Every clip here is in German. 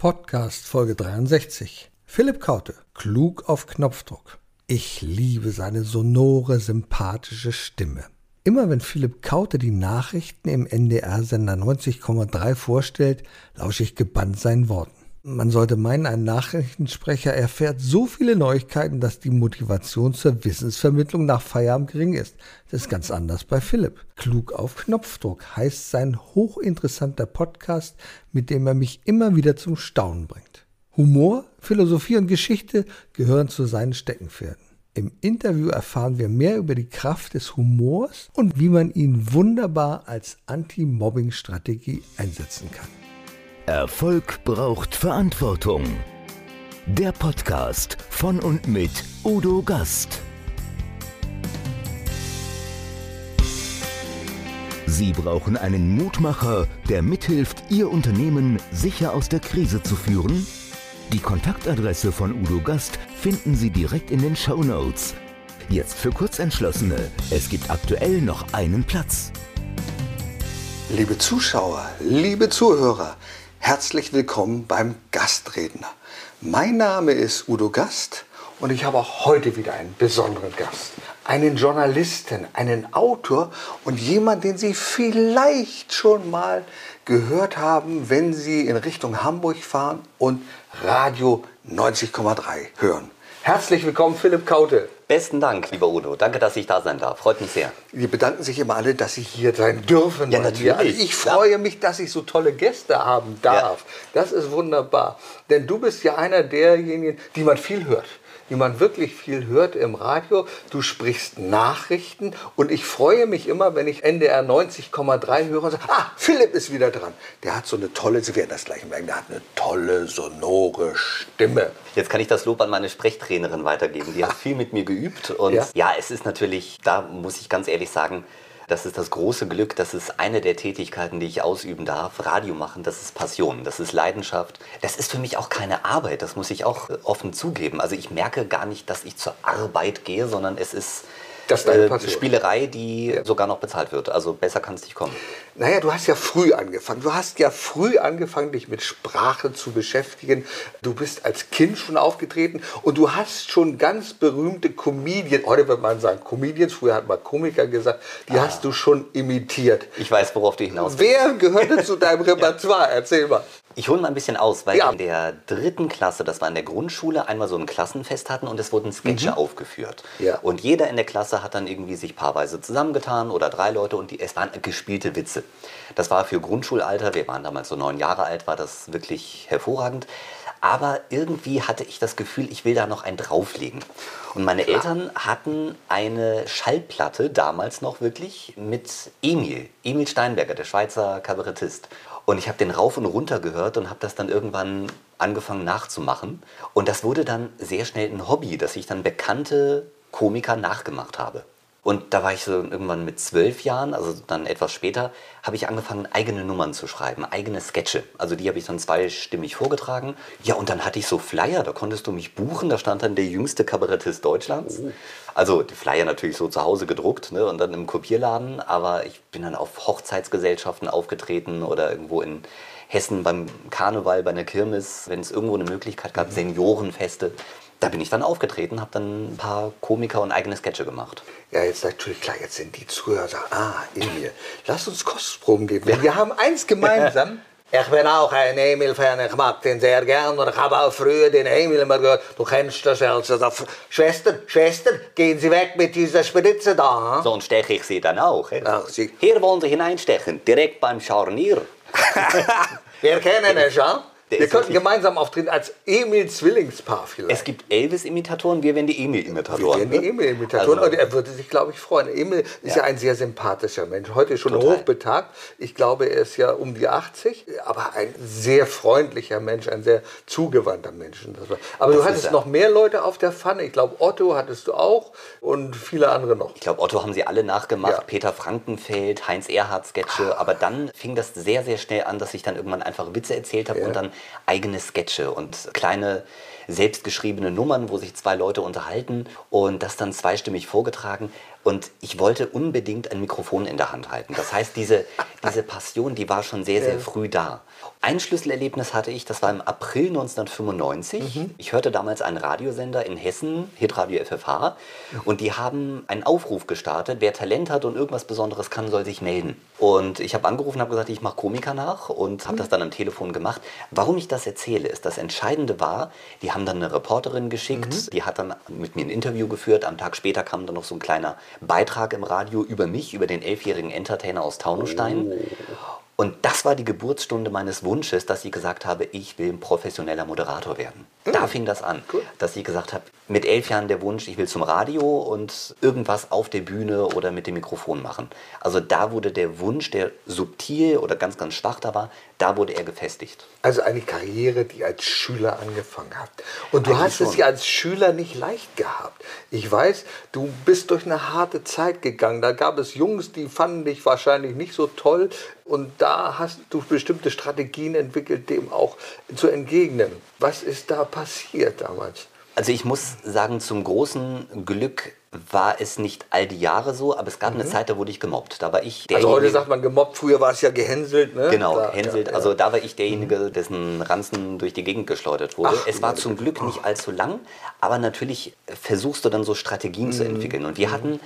Podcast Folge 63. Philipp Kaute, klug auf Knopfdruck. Ich liebe seine sonore, sympathische Stimme. Immer wenn Philipp Kaute die Nachrichten im NDR-Sender 90,3 vorstellt, lausche ich gebannt seinen Worten. Man sollte meinen, ein Nachrichtensprecher erfährt so viele Neuigkeiten, dass die Motivation zur Wissensvermittlung nach Feierabend gering ist. Das ist ganz anders bei Philipp. Klug auf Knopfdruck heißt sein hochinteressanter Podcast, mit dem er mich immer wieder zum Staunen bringt. Humor, Philosophie und Geschichte gehören zu seinen Steckenpferden. Im Interview erfahren wir mehr über die Kraft des Humors und wie man ihn wunderbar als Anti-Mobbing-Strategie einsetzen kann. Erfolg braucht Verantwortung. Der Podcast von und mit Udo Gast. Sie brauchen einen Mutmacher, der mithilft, Ihr Unternehmen sicher aus der Krise zu führen? Die Kontaktadresse von Udo Gast finden Sie direkt in den Show Notes. Jetzt für Kurzentschlossene. Es gibt aktuell noch einen Platz. Liebe Zuschauer, liebe Zuhörer, Herzlich willkommen beim Gastredner. Mein Name ist Udo Gast und ich habe auch heute wieder einen besonderen Gast. Einen Journalisten, einen Autor und jemand, den Sie vielleicht schon mal gehört haben, wenn Sie in Richtung Hamburg fahren und Radio 90,3 hören. Herzlich willkommen, Philipp Kaute. Besten Dank, lieber Udo. Danke, dass ich da sein darf. Freut mich sehr. Wir bedanken sich immer alle, dass Sie hier sein dürfen. Ja, natürlich. Also ich freue ja. mich, dass ich so tolle Gäste haben darf. Ja. Das ist wunderbar. Denn du bist ja einer derjenigen, die man viel hört wie man wirklich viel hört im Radio. Du sprichst Nachrichten und ich freue mich immer, wenn ich NDR 90,3 höre und sage, ah, Philipp ist wieder dran. Der hat so eine tolle, Sie werden das gleich merken, der hat eine tolle, sonore Stimme. Jetzt kann ich das Lob an meine Sprechtrainerin weitergeben. Die hat viel mit mir geübt und ja, ja es ist natürlich, da muss ich ganz ehrlich sagen, das ist das große Glück, das ist eine der Tätigkeiten, die ich ausüben darf. Radio machen, das ist Passion, das ist Leidenschaft. Das ist für mich auch keine Arbeit, das muss ich auch offen zugeben. Also ich merke gar nicht, dass ich zur Arbeit gehe, sondern es ist das ist äh, Spielerei, die sogar noch bezahlt wird. Also besser kann es nicht kommen. Naja, du hast ja früh angefangen. Du hast ja früh angefangen, dich mit Sprache zu beschäftigen. Du bist als Kind schon aufgetreten und du hast schon ganz berühmte Comedians, heute wird man sagen Comedians, früher hat man Komiker gesagt, die ah. hast du schon imitiert. Ich weiß, worauf du hinaus willst. Wer gehörte zu deinem Repertoire? Erzähl mal. Ich hole mal ein bisschen aus, weil ja. in der dritten Klasse, das war in der Grundschule, einmal so ein Klassenfest hatten und es wurden Sketche mhm. aufgeführt. Ja. Und jeder in der Klasse hat dann irgendwie sich paarweise zusammengetan oder drei Leute und die, es waren gespielte Witze. Das war für Grundschulalter, wir waren damals so neun Jahre alt, war das wirklich hervorragend. Aber irgendwie hatte ich das Gefühl, ich will da noch einen drauflegen. Und meine Klar. Eltern hatten eine Schallplatte, damals noch wirklich, mit Emil, Emil Steinberger, der Schweizer Kabarettist. Und ich habe den rauf und runter gehört und habe das dann irgendwann angefangen nachzumachen. Und das wurde dann sehr schnell ein Hobby, dass ich dann bekannte Komiker nachgemacht habe. Und da war ich so irgendwann mit zwölf Jahren, also dann etwas später, habe ich angefangen, eigene Nummern zu schreiben, eigene Sketche. Also die habe ich dann zweistimmig vorgetragen. Ja, und dann hatte ich so Flyer, da konntest du mich buchen, da stand dann der jüngste Kabarettist Deutschlands. Oh. Also die Flyer natürlich so zu Hause gedruckt ne, und dann im Kopierladen, aber ich bin dann auf Hochzeitsgesellschaften aufgetreten oder irgendwo in Hessen beim Karneval, bei einer Kirmes, wenn es irgendwo eine Möglichkeit gab, mhm. Seniorenfeste da bin ich dann aufgetreten, habe dann ein paar Komiker und eigene Sketche gemacht. Ja, jetzt natürlich klar, jetzt sind die Zuhörer sagen, ah, Emil, lass uns Kostproben geben. Ja. Wir haben eins gemeinsam. Ich bin auch ein Emil-Fan, ich mag den sehr gern und ich habe auch früher den Emil immer gehört. Du kennst das also. Schwester, Schwester, gehen Sie weg mit dieser Spritze da. Hm? Sonst steche ich Sie dann auch. Ach, Sie Hier wollen Sie hineinstechen, direkt beim Scharnier. Wir kennen es, ja? Wir könnten gemeinsam auftreten als Emil-Zwillingspaar vielleicht. Es gibt Elvis-Imitatoren, wir wären die Emil-Imitatoren. Wir wären die ne? Emil-Imitatoren. Also, er würde sich, glaube ich, freuen. Emil ist ja. ja ein sehr sympathischer Mensch. Heute schon Total. hochbetagt. Ich glaube, er ist ja um die 80, aber ein sehr freundlicher Mensch, ein sehr zugewandter Mensch. Aber das du hattest noch mehr Leute auf der Pfanne. Ich glaube, Otto hattest du auch und viele andere noch. Ich glaube, Otto haben sie alle nachgemacht. Ja. Peter Frankenfeld, Heinz Erhardt-Sketche. Aber dann fing das sehr, sehr schnell an, dass ich dann irgendwann einfach Witze erzählt habe ja. und dann eigene Sketche und kleine selbstgeschriebene Nummern, wo sich zwei Leute unterhalten und das dann zweistimmig vorgetragen. Und ich wollte unbedingt ein Mikrofon in der Hand halten. Das heißt, diese, diese Passion, die war schon sehr, sehr früh da. Ein Schlüsselerlebnis hatte ich, das war im April 1995. Mhm. Ich hörte damals einen Radiosender in Hessen, Hitradio FFH, und die haben einen Aufruf gestartet, wer Talent hat und irgendwas Besonderes kann, soll sich melden. Und ich habe angerufen und habe gesagt, ich mache Komiker nach und habe mhm. das dann am Telefon gemacht. Warum ich das erzähle, ist, das Entscheidende war, die haben dann eine Reporterin geschickt, mhm. die hat dann mit mir ein Interview geführt. Am Tag später kam dann noch so ein kleiner Beitrag im Radio über mich, über den elfjährigen Entertainer aus Taunusstein. Oh. Und das war die Geburtsstunde meines Wunsches, dass ich gesagt habe, ich will ein professioneller Moderator werden. Da fing das an, cool. dass ich gesagt habe, mit elf Jahren der Wunsch, ich will zum Radio und irgendwas auf der Bühne oder mit dem Mikrofon machen. Also da wurde der Wunsch, der subtil oder ganz, ganz schwach da war, da wurde er gefestigt. Also eine Karriere, die als Schüler angefangen hat. Und du Eigentlich hast schon. es ja als Schüler nicht leicht gehabt. Ich weiß, du bist durch eine harte Zeit gegangen. Da gab es Jungs, die fanden dich wahrscheinlich nicht so toll. Und da hast du bestimmte Strategien entwickelt, dem auch zu entgegnen. Was ist da passiert damals? Also ich muss sagen, zum großen Glück war es nicht all die Jahre so, aber es gab mhm. eine Zeit, da wurde ich gemobbt. Da war ich Also heute sagt man gemobbt, früher war es ja gehänselt, ne? Genau, da, gehänselt. Ja, also da war ich derjenige, mhm. dessen Ranzen durch die Gegend geschleudert wurde. Ach, es war zum Glück nicht allzu lang, aber natürlich versuchst du dann so Strategien mhm. zu entwickeln. Und wir mhm. hatten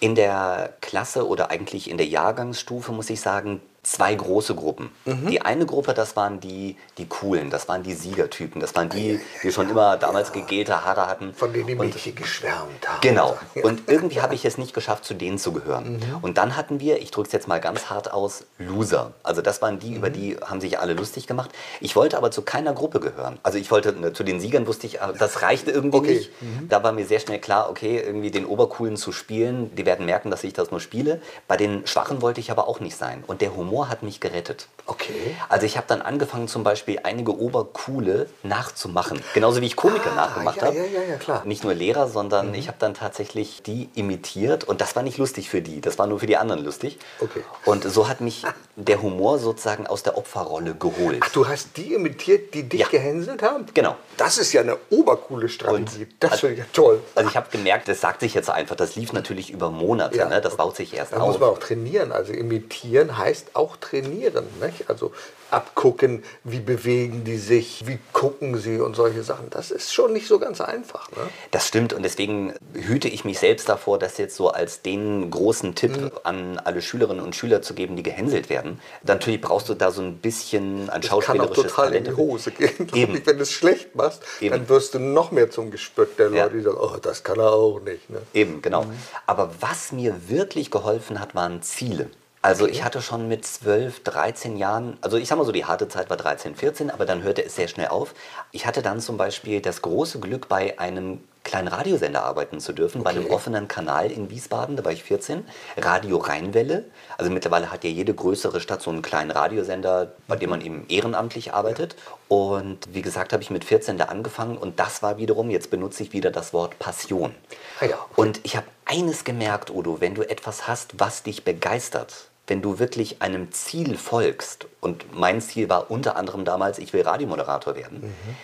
in der Klasse oder eigentlich in der Jahrgangsstufe, muss ich sagen, zwei große Gruppen. Mhm. Die eine Gruppe, das waren die, die coolen, das waren die Siegertypen, das waren die, die schon immer damals gegelte Haare hatten. Von denen die Mädchen geschwärmt haben. Genau. Und irgendwie habe ich es nicht geschafft, zu denen zu gehören. Mhm. Und dann hatten wir, ich drücke es jetzt mal ganz hart aus, Loser. Also das waren die, mhm. über die haben sich alle lustig gemacht. Ich wollte aber zu keiner Gruppe gehören. Also ich wollte, ne, zu den Siegern wusste ich, das reichte irgendwie okay. nicht. Mhm. Da war mir sehr schnell klar, okay, irgendwie den Obercoolen zu spielen, die werden merken, dass ich das nur spiele. Bei den Schwachen wollte ich aber auch nicht sein. Und der Humor Humor hat mich gerettet. Okay. Also ich habe dann angefangen zum Beispiel einige Obercoole nachzumachen. Genauso wie ich Komiker ah, nachgemacht ja, habe. Ja, ja, ja, klar. Nicht nur Lehrer, sondern mhm. ich habe dann tatsächlich die imitiert und das war nicht lustig für die, das war nur für die anderen lustig. Okay. Und so hat mich der Humor sozusagen aus der Opferrolle geholt. Ach, du hast die imitiert, die dich ja. gehänselt haben? Genau. Das ist ja eine obercoole Strategie. Und das finde ich ja toll. Also ich habe gemerkt, das sagt sich jetzt einfach, das lief natürlich über Monate, ja. ne? das baut sich erst da auf. Da muss man auch trainieren. Also imitieren heißt auch trainieren. Nicht? Also abgucken, wie bewegen die sich, wie gucken sie und solche Sachen. Das ist schon nicht so ganz einfach. Ne? Das stimmt und deswegen hüte ich mich selbst davor, das jetzt so als den großen Tipp mhm. an alle Schülerinnen und Schüler zu geben, die gehänselt werden. Natürlich brauchst du da so ein bisschen ein schauspielerisches kann auch total Talent. in die Hose gehen. Eben. Wenn du es schlecht machst, Eben. dann wirst du noch mehr zum Gespött der Leute, ja. die sagen, oh, das kann er auch nicht. Ne? Eben, genau. Mhm. Aber was mir wirklich geholfen hat, waren Ziele. Also okay. ich hatte schon mit 12, 13 Jahren, also ich sag mal so, die harte Zeit war 13, 14, aber dann hörte es sehr schnell auf. Ich hatte dann zum Beispiel das große Glück, bei einem kleinen Radiosender arbeiten zu dürfen, okay. bei einem offenen Kanal in Wiesbaden, da war ich 14, Radio Rheinwelle. Also mittlerweile hat ja jede größere Stadt so einen kleinen Radiosender, bei dem man eben ehrenamtlich arbeitet. Und wie gesagt, habe ich mit 14 da angefangen und das war wiederum, jetzt benutze ich wieder das Wort Passion. Ah ja. Und ich habe eines gemerkt, Udo, wenn du etwas hast, was dich begeistert, wenn du wirklich einem Ziel folgst, und mein Ziel war unter anderem damals, ich will Radiomoderator werden, mhm.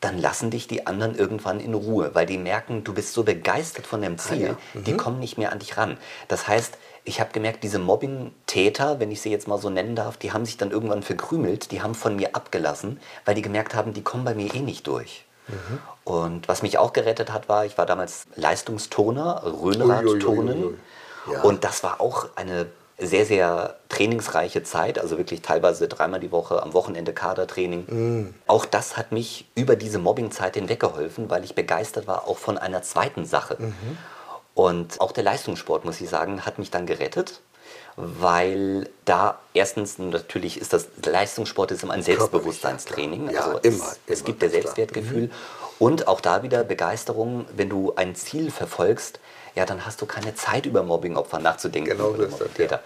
dann lassen dich die anderen irgendwann in Ruhe, weil die merken, du bist so begeistert von dem Ziel, ah, ja. mhm. die kommen nicht mehr an dich ran. Das heißt, ich habe gemerkt, diese Mobbing-Täter, wenn ich sie jetzt mal so nennen darf, die haben sich dann irgendwann verkrümelt, die haben von mir abgelassen, weil die gemerkt haben, die kommen bei mir eh nicht durch. Mhm. Und was mich auch gerettet hat, war, ich war damals Leistungsturner, Röhnrad-Turnen. Ja. Und das war auch eine sehr, sehr trainingsreiche Zeit, also wirklich teilweise dreimal die Woche, am Wochenende Kadertraining. Mm. Auch das hat mich über diese Mobbingzeit hinweggeholfen, weil ich begeistert war auch von einer zweiten Sache. Mhm. Und auch der Leistungssport, muss ich sagen, hat mich dann gerettet, weil da erstens natürlich ist das Leistungssport ist immer ein Selbstbewusstseinstraining. Ja, also immer, es, immer, es gibt der Selbstwertgefühl. Mhm. Und auch da wieder Begeisterung, wenn du ein Ziel verfolgst, ja, dann hast du keine Zeit über Mobbingopfer nachzudenken. Genau das, ja. Ja,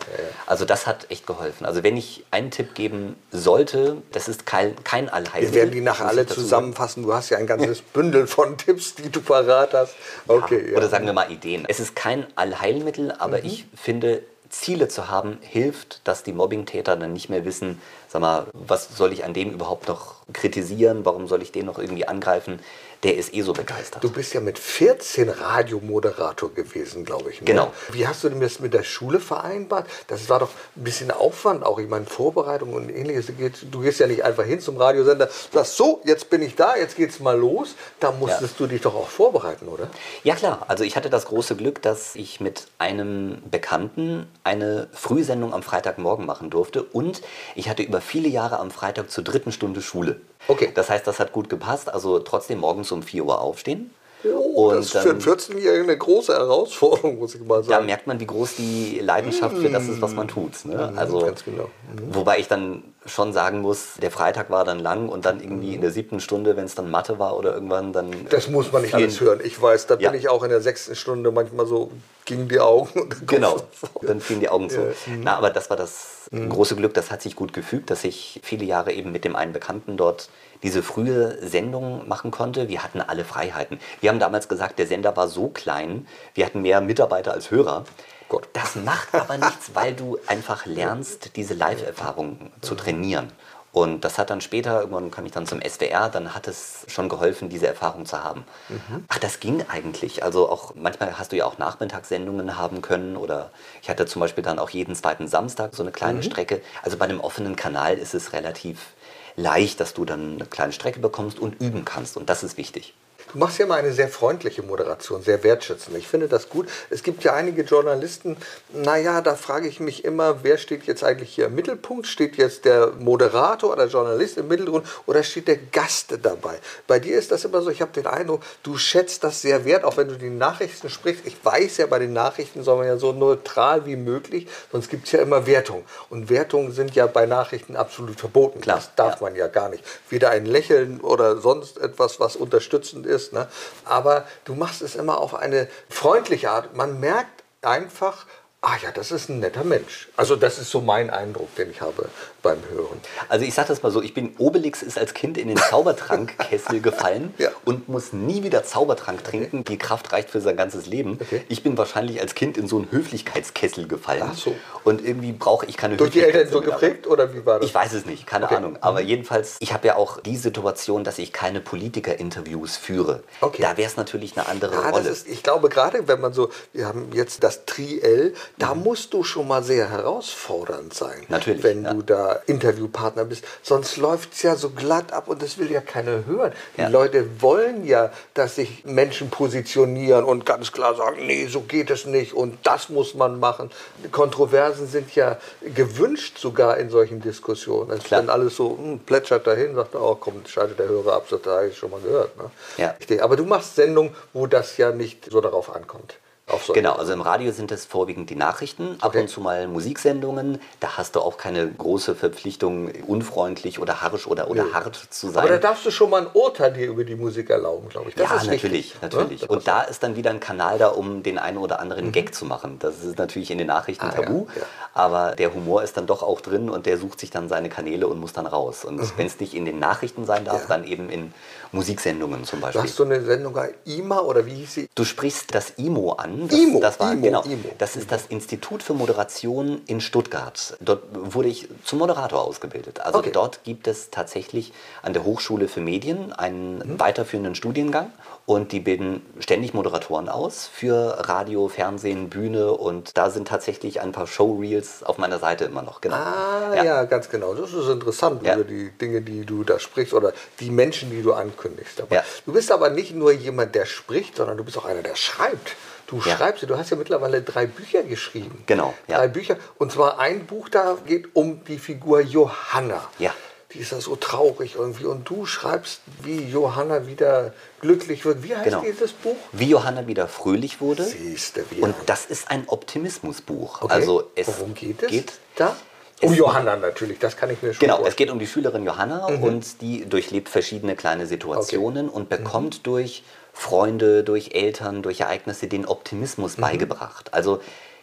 Also das hat echt geholfen. Also wenn ich einen Tipp geben sollte, das ist kein, kein Allheilmittel. Wir werden die nachher alle zusammenfassen. Du hast ja ein ganzes Bündel von Tipps, die du parat hast. Okay, Oder sagen wir mal Ideen. Es ist kein Allheilmittel, aber mhm. ich finde, Ziele zu haben, hilft, dass die Mobbingtäter dann nicht mehr wissen, sag mal, was soll ich an dem überhaupt noch kritisieren, warum soll ich den noch irgendwie angreifen? Der ist eh so begeistert. Du bist ja mit 14 Radiomoderator gewesen, glaube ich. Ne? Genau. Wie hast du denn das mit der Schule vereinbart? Das war doch ein bisschen Aufwand, auch ich meine Vorbereitung und ähnliches. Du gehst ja nicht einfach hin zum Radiosender, sagst so, jetzt bin ich da, jetzt geht's mal los. Da musstest ja. du dich doch auch vorbereiten, oder? Ja klar. Also ich hatte das große Glück, dass ich mit einem Bekannten eine Frühsendung am Freitagmorgen machen durfte und ich hatte über viele Jahre am Freitag zur dritten Stunde Schule. Okay. Das heißt, das hat gut gepasst. Also trotzdem morgens um 4 Uhr aufstehen. Oh, und das ist für einen 14-Jährigen eine große Herausforderung, muss ich mal sagen. Da merkt man, wie groß die Leidenschaft für das ist, was man tut. Ne? Mhm, also, Ganz genau. Mhm. Wobei ich dann schon sagen muss, der Freitag war dann lang und dann irgendwie in der siebten Stunde, wenn es dann Mathe war oder irgendwann, dann. Das muss man nicht alles hören. Ich weiß, da ja. bin ich auch in der sechsten Stunde manchmal so gingen die Augen. genau, dann fielen die Augen zu. Ja. Na, aber das war das mhm. große Glück, das hat sich gut gefügt, dass ich viele Jahre eben mit dem einen Bekannten dort diese frühe Sendung machen konnte. Wir hatten alle Freiheiten. Wir haben damals gesagt, der Sender war so klein, wir hatten mehr Mitarbeiter als Hörer. Gott. Das macht aber nichts, weil du einfach lernst, diese Live-Erfahrung zu trainieren. Und das hat dann später, irgendwann kam ich dann zum SWR, dann hat es schon geholfen, diese Erfahrung zu haben. Mhm. Ach, das ging eigentlich. Also auch manchmal hast du ja auch Nachmittagssendungen haben können oder ich hatte zum Beispiel dann auch jeden zweiten Samstag so eine kleine mhm. Strecke. Also bei einem offenen Kanal ist es relativ leicht, dass du dann eine kleine Strecke bekommst und üben kannst. Und das ist wichtig. Du machst ja mal eine sehr freundliche Moderation, sehr wertschätzend. Ich finde das gut. Es gibt ja einige Journalisten, naja, da frage ich mich immer, wer steht jetzt eigentlich hier im Mittelpunkt? Steht jetzt der Moderator oder Journalist im Mittelgrund oder steht der Gast dabei? Bei dir ist das immer so, ich habe den Eindruck, du schätzt das sehr wert, auch wenn du die Nachrichten sprichst. Ich weiß ja, bei den Nachrichten soll man ja so neutral wie möglich, sonst gibt es ja immer Wertung. Und Wertungen sind ja bei Nachrichten absolut verboten. Klar, das darf ja. man ja gar nicht. Weder ein Lächeln oder sonst etwas, was unterstützend ist ist. Ne? Aber du machst es immer auf eine freundliche Art. Man merkt einfach, ah ja, das ist ein netter Mensch. Also das ist so mein Eindruck, den ich habe beim Hören. Also ich sage das mal so, ich bin, Obelix ist als Kind in den Zaubertrankkessel gefallen ja. und muss nie wieder Zaubertrank trinken. Okay. Die Kraft reicht für sein ganzes Leben. Okay. Ich bin wahrscheinlich als Kind in so einen Höflichkeitskessel gefallen. Ach so. Und irgendwie brauche ich keine Durch die Eltern so geprägt oder wie war das? Ich weiß es nicht, keine okay. Ahnung. Aber mhm. jedenfalls, ich habe ja auch die Situation, dass ich keine Politiker-Interviews führe. Okay. Da wäre es natürlich eine andere ja, Rolle. Ist, ich glaube gerade, wenn man so, wir haben jetzt das Triell, da musst du schon mal sehr herausfordernd sein. Natürlich. Wenn ja. du da Interviewpartner bist. Sonst läuft es ja so glatt ab und das will ja keiner hören. Ja. Die Leute wollen ja, dass sich Menschen positionieren und ganz klar sagen, nee, so geht es nicht und das muss man machen. Kontroversen sind ja gewünscht sogar in solchen Diskussionen. Es dann alles so hm, plätschert dahin, sagt, oh komm, schaltet der Hörer ab, das habe ich schon mal gehört. Ne? Ja. Aber du machst Sendungen, wo das ja nicht so darauf ankommt. So genau, also im Radio sind es vorwiegend die Nachrichten, ab okay. und zu mal Musiksendungen. Da hast du auch keine große Verpflichtung, unfreundlich oder harsch oder, oder nee. hart zu sein. Aber da darfst du schon mal ein Urteil dir über die Musik erlauben, glaube ich. Das ja, natürlich, wichtig, natürlich. Ne? Und da ist dann wieder ein Kanal da, um den einen oder anderen mhm. Gag zu machen. Das ist natürlich in den Nachrichten ah, tabu, ja, ja. aber der Humor ist dann doch auch drin und der sucht sich dann seine Kanäle und muss dann raus. Und mhm. wenn es nicht in den Nachrichten sein darf, dann eben in Musiksendungen zum Beispiel. Hast du eine Sendung IMA oder wie hieß sie? Du sprichst das IMO an. Das, IMO, das war, IMO, genau, IMO. Das ist das Institut für Moderation in Stuttgart. Dort wurde ich zum Moderator ausgebildet. Also okay. dort gibt es tatsächlich an der Hochschule für Medien einen mhm. weiterführenden Studiengang und die bilden ständig Moderatoren aus für Radio, Fernsehen, Bühne und da sind tatsächlich ein paar Showreels auf meiner Seite immer noch. Genau. Ah, ja. ja ganz genau. Das ist interessant, ja. die Dinge, die du da sprichst oder die Menschen, die du ankündigst. Aber ja. Du bist aber nicht nur jemand, der spricht, sondern du bist auch einer, der schreibt. Du ja. schreibst, du hast ja mittlerweile drei Bücher geschrieben. Genau. Ja. Drei Bücher. Und zwar ein Buch da geht um die Figur Johanna. Ja die ist ja so traurig irgendwie. Und du schreibst, wie Johanna wieder glücklich wird. Wie heißt genau. dieses Buch? Wie Johanna wieder fröhlich wurde. Siehste, wie Und das ist ein Optimismusbuch. Okay. Also es Worum geht es geht da? Um Johanna natürlich, das kann ich mir schon Genau, vorstellen. es geht um die Schülerin Johanna mhm. und die durchlebt verschiedene kleine Situationen okay. und bekommt mhm. durch Freunde, durch Eltern, durch Ereignisse den Optimismus mhm. beigebracht. Also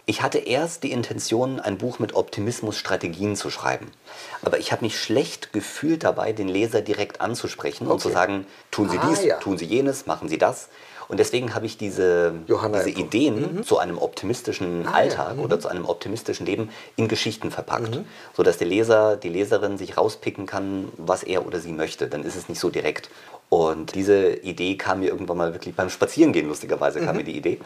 Ich hatte erst die Intention, ein Buch mit Optimismus-Strategien zu schreiben. Aber ich habe mich schlecht gefühlt dabei, den Leser direkt anzusprechen okay. und zu sagen, tun Sie ah, dies, ja. tun Sie jenes, machen Sie das. Und deswegen habe ich diese, diese Ideen mhm. zu einem optimistischen ah, Alltag ja. mhm. oder zu einem optimistischen Leben in Geschichten verpackt, mhm. sodass der Leser, die Leserin sich rauspicken kann, was er oder sie möchte. Dann ist es nicht so direkt. Und diese Idee kam mir irgendwann mal wirklich beim Spazierengehen, lustigerweise kam mhm. mir die Idee.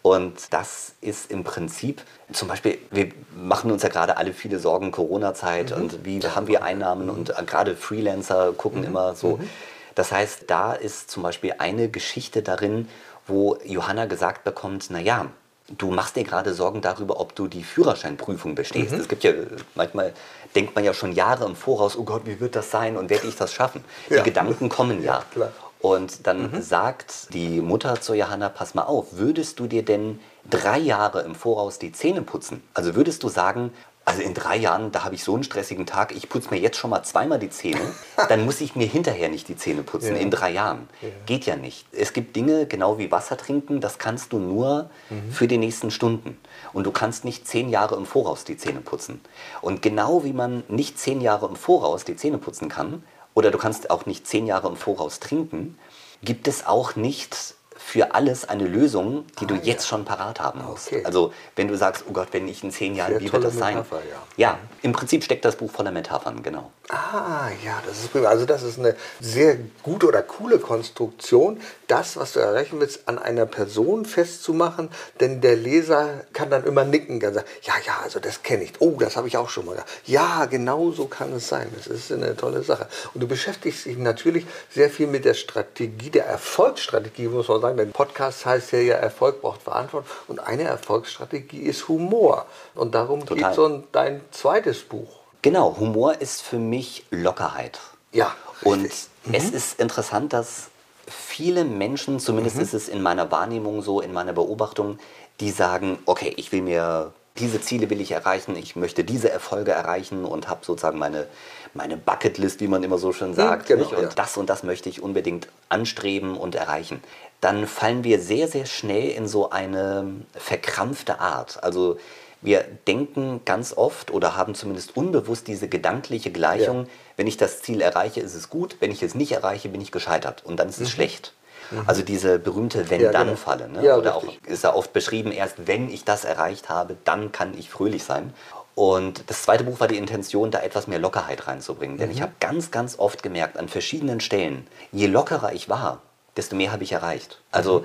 Und das ist im Prinzip, zum Beispiel, wir machen uns ja gerade alle viele Sorgen, Corona-Zeit mhm. und wie haben wir Einnahmen und äh, gerade Freelancer gucken mhm. immer so. Mhm. Das heißt, da ist zum Beispiel eine Geschichte darin, wo Johanna gesagt bekommt, naja, du machst dir gerade Sorgen darüber, ob du die Führerscheinprüfung bestehst. Mhm. Es gibt ja manchmal denkt man ja schon Jahre im Voraus, oh Gott, wie wird das sein und werde ich das schaffen? Ja. Die Gedanken kommen ja. ja und dann mhm. sagt die Mutter zu Johanna, pass mal auf, würdest du dir denn drei Jahre im Voraus die Zähne putzen? Also würdest du sagen, also in drei Jahren, da habe ich so einen stressigen Tag, ich putze mir jetzt schon mal zweimal die Zähne, dann muss ich mir hinterher nicht die Zähne putzen, ja. in drei Jahren. Ja. Geht ja nicht. Es gibt Dinge, genau wie Wasser trinken, das kannst du nur mhm. für die nächsten Stunden. Und du kannst nicht zehn Jahre im Voraus die Zähne putzen. Und genau wie man nicht zehn Jahre im Voraus die Zähne putzen kann, oder du kannst auch nicht zehn Jahre im Voraus trinken, gibt es auch nicht für alles eine Lösung, die ah, du jetzt ja. schon parat haben musst. Okay. Also wenn du sagst, oh Gott, wenn ich in zehn Jahren, wie wird das sein? Metapher, ja. ja, im Prinzip steckt das Buch voller Metaphern, genau. Ah, ja, das ist prima. Also das ist eine sehr gute oder coole Konstruktion, das, was du erreichen willst, an einer Person festzumachen, denn der Leser kann dann immer nicken, kann sagen, ja, ja, also das kenne ich. Oh, das habe ich auch schon mal gehabt. Ja, genau so kann es sein. Das ist eine tolle Sache. Und du beschäftigst dich natürlich sehr viel mit der Strategie, der Erfolgsstrategie, muss man sagen. Denn Podcast heißt ja, ja Erfolg braucht Verantwortung. Und eine Erfolgsstrategie ist Humor. Und darum geht es um dein zweites Buch. Genau, Humor ist für mich Lockerheit. Ja. Richtig. Und mhm. es ist interessant, dass viele Menschen, zumindest mhm. ist es in meiner Wahrnehmung so, in meiner Beobachtung, die sagen, okay, ich will mir, diese Ziele will ich erreichen, ich möchte diese Erfolge erreichen und habe sozusagen meine, meine Bucketlist, wie man immer so schön sagt. Mhm, genau, und ja. das und das möchte ich unbedingt anstreben und erreichen. Dann fallen wir sehr, sehr schnell in so eine verkrampfte Art. Also wir denken ganz oft oder haben zumindest unbewusst diese gedankliche Gleichung, ja. wenn ich das Ziel erreiche, ist es gut, wenn ich es nicht erreiche, bin ich gescheitert und dann ist es mhm. schlecht. Mhm. Also diese berühmte Wenn-Dann-Falle. Ne? Ja, oder richtig. auch ist ja oft beschrieben, erst wenn ich das erreicht habe, dann kann ich fröhlich sein. Und das zweite Buch war die Intention, da etwas mehr Lockerheit reinzubringen. Denn mhm. ich habe ganz, ganz oft gemerkt, an verschiedenen Stellen, je lockerer ich war, desto mehr habe ich erreicht. Also mhm.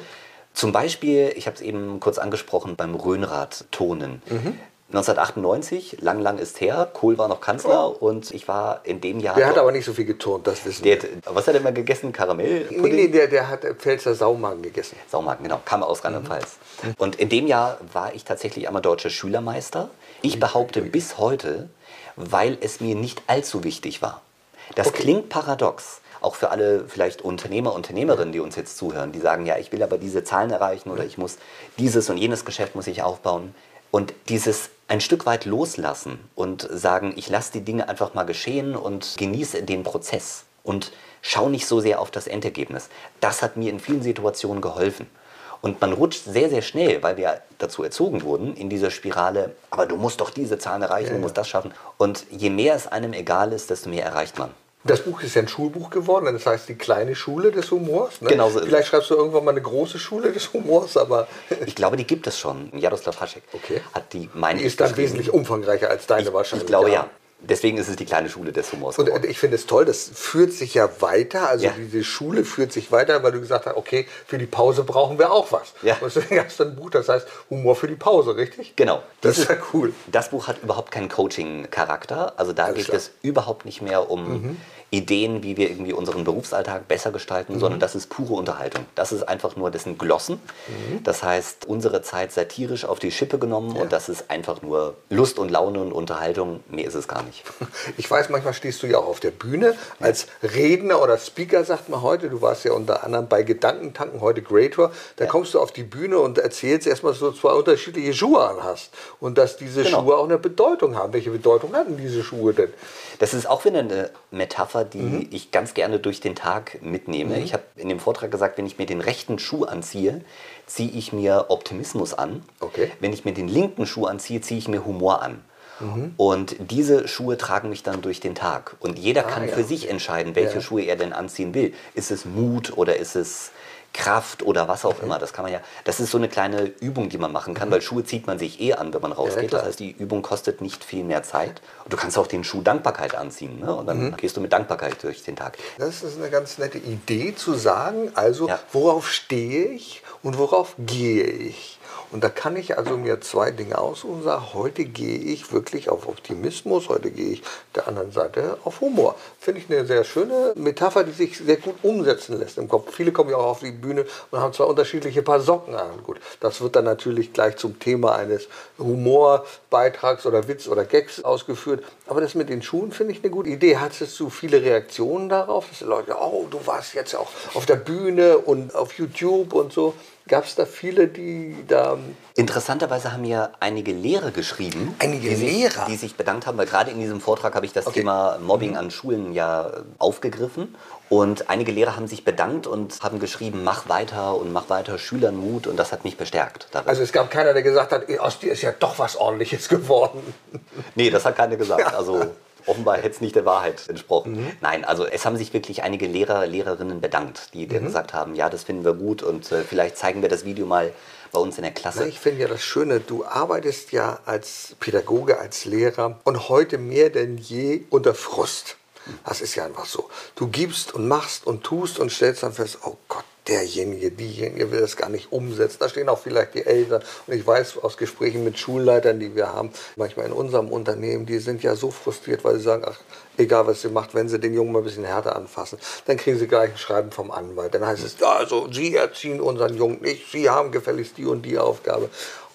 Zum Beispiel, ich habe es eben kurz angesprochen, beim Röhnrad-Tonen. Mhm. 1998, lang, lang ist her. Kohl war noch Kanzler oh. und ich war in dem Jahr. Der hat aber nicht so viel getont, das wissen wir. Was hat er immer gegessen? Karamell? Nee, nee, der, der hat Pfälzer Saumagen gegessen. Saumagen, genau. Kam aus Rheinland-Pfalz. Mhm. Und in dem Jahr war ich tatsächlich einmal deutscher Schülermeister. Ich behaupte bis heute, weil es mir nicht allzu wichtig war. Das okay. klingt paradox auch für alle vielleicht Unternehmer, Unternehmerinnen, die uns jetzt zuhören, die sagen, ja, ich will aber diese Zahlen erreichen oder ich muss dieses und jenes Geschäft muss ich aufbauen. Und dieses ein Stück weit loslassen und sagen, ich lasse die Dinge einfach mal geschehen und genieße den Prozess und schau nicht so sehr auf das Endergebnis. Das hat mir in vielen Situationen geholfen. Und man rutscht sehr, sehr schnell, weil wir dazu erzogen wurden, in dieser Spirale, aber du musst doch diese Zahlen erreichen, du musst das schaffen. Und je mehr es einem egal ist, desto mehr erreicht man. Das Buch ist ja ein Schulbuch geworden, das heißt die kleine Schule des Humors. Ne? Genau so Vielleicht schreibst du irgendwann mal eine große Schule des Humors, aber. ich glaube, die gibt es schon. Jaroslav Haschek okay. hat die, meine Die ist dann wesentlich umfangreicher als deine ich, wahrscheinlich. Ich glaube ja. Deswegen ist es die kleine Schule des Humors. Und geworden. ich finde es toll, das führt sich ja weiter. Also ja. diese Schule führt sich weiter, weil du gesagt hast, okay, für die Pause brauchen wir auch was. Ja. Und deswegen hast du ein Buch, das heißt Humor für die Pause, richtig? Genau. Das, das ist ja cool. Das Buch hat überhaupt keinen Coaching-Charakter. Also da Alles geht klar. es überhaupt nicht mehr um. Mhm Ideen, wie wir irgendwie unseren Berufsalltag besser gestalten, mhm. sondern das ist pure Unterhaltung. Das ist einfach nur, das sind Glossen. Mhm. Das heißt, unsere Zeit satirisch auf die Schippe genommen ja. und das ist einfach nur Lust und Laune und Unterhaltung. Mehr ist es gar nicht. Ich weiß, manchmal stehst du ja auch auf der Bühne als Redner oder Speaker, sagt man heute. Du warst ja unter anderem bei Gedankentanken, heute Greator. Da ja. kommst du auf die Bühne und erzählst erstmal, dass du zwei unterschiedliche Schuhe an hast und dass diese genau. Schuhe auch eine Bedeutung haben. Welche Bedeutung hatten diese Schuhe denn? Das ist auch wieder eine Metapher Metapher, die mhm. ich ganz gerne durch den Tag mitnehme. Mhm. Ich habe in dem Vortrag gesagt, wenn ich mir den rechten Schuh anziehe, ziehe ich mir Optimismus an. Okay. Wenn ich mir den linken Schuh anziehe, ziehe ich mir Humor an. Mhm. Und diese Schuhe tragen mich dann durch den Tag. Und jeder ah, kann ja. für sich entscheiden, welche ja. Schuhe er denn anziehen will. Ist es Mut oder ist es Kraft oder was auch okay. immer. Das kann man ja, das ist so eine kleine Übung, die man machen kann, mhm. weil Schuhe zieht man sich eh an, wenn man rausgeht. Ja, das heißt, die Übung kostet nicht viel mehr Zeit. Und du kannst auch den Schuh Dankbarkeit anziehen. Ne? Und dann mhm. gehst du mit Dankbarkeit durch den Tag. Das ist eine ganz nette Idee zu sagen, also ja. worauf stehe ich und worauf gehe ich. Und da kann ich also mir zwei Dinge aussuchen und sagen, heute gehe ich wirklich auf Optimismus, heute gehe ich der anderen Seite auf Humor. Finde ich eine sehr schöne Metapher, die sich sehr gut umsetzen lässt im Kopf. Viele kommen ja auch auf die Bühne und haben zwei unterschiedliche Paar Socken an. Gut, das wird dann natürlich gleich zum Thema eines Humorbeitrags oder Witz oder Gags ausgeführt. Aber das mit den Schuhen finde ich eine gute Idee. Hattest du viele Reaktionen darauf, dass die Leute, oh, du warst jetzt auch auf der Bühne und auf YouTube und so. Gab es da viele, die da. Interessanterweise haben mir einige Lehrer geschrieben. Einige die Lehrer? Sich, die sich bedankt haben, weil gerade in diesem Vortrag habe ich das okay. Thema Mobbing an Schulen ja aufgegriffen. Und einige Lehrer haben sich bedankt und haben geschrieben, mach weiter und mach weiter Schülern Mut. Und das hat mich bestärkt. Darin. Also es gab keiner, der gesagt hat, aus dir ist ja doch was Ordentliches geworden. Nee, das hat keiner gesagt. Also offenbar hätte es nicht der Wahrheit entsprochen. Mhm. Nein, also es haben sich wirklich einige Lehrer, Lehrerinnen bedankt, die mhm. gesagt haben, ja, das finden wir gut und äh, vielleicht zeigen wir das Video mal bei uns in der Klasse. Na, ich finde ja das Schöne, du arbeitest ja als Pädagoge, als Lehrer und heute mehr denn je unter Frust. Das ist ja einfach so. Du gibst und machst und tust und stellst dann fest, oh Gott, derjenige, diejenige will das gar nicht umsetzen. Da stehen auch vielleicht die Eltern. Und ich weiß aus Gesprächen mit Schulleitern, die wir haben, manchmal in unserem Unternehmen, die sind ja so frustriert, weil sie sagen, ach, egal was sie macht, wenn sie den Jungen mal ein bisschen härter anfassen, dann kriegen sie gleich ein Schreiben vom Anwalt. Dann heißt es, also Sie erziehen unseren Jungen nicht, Sie haben gefälligst die und die Aufgabe.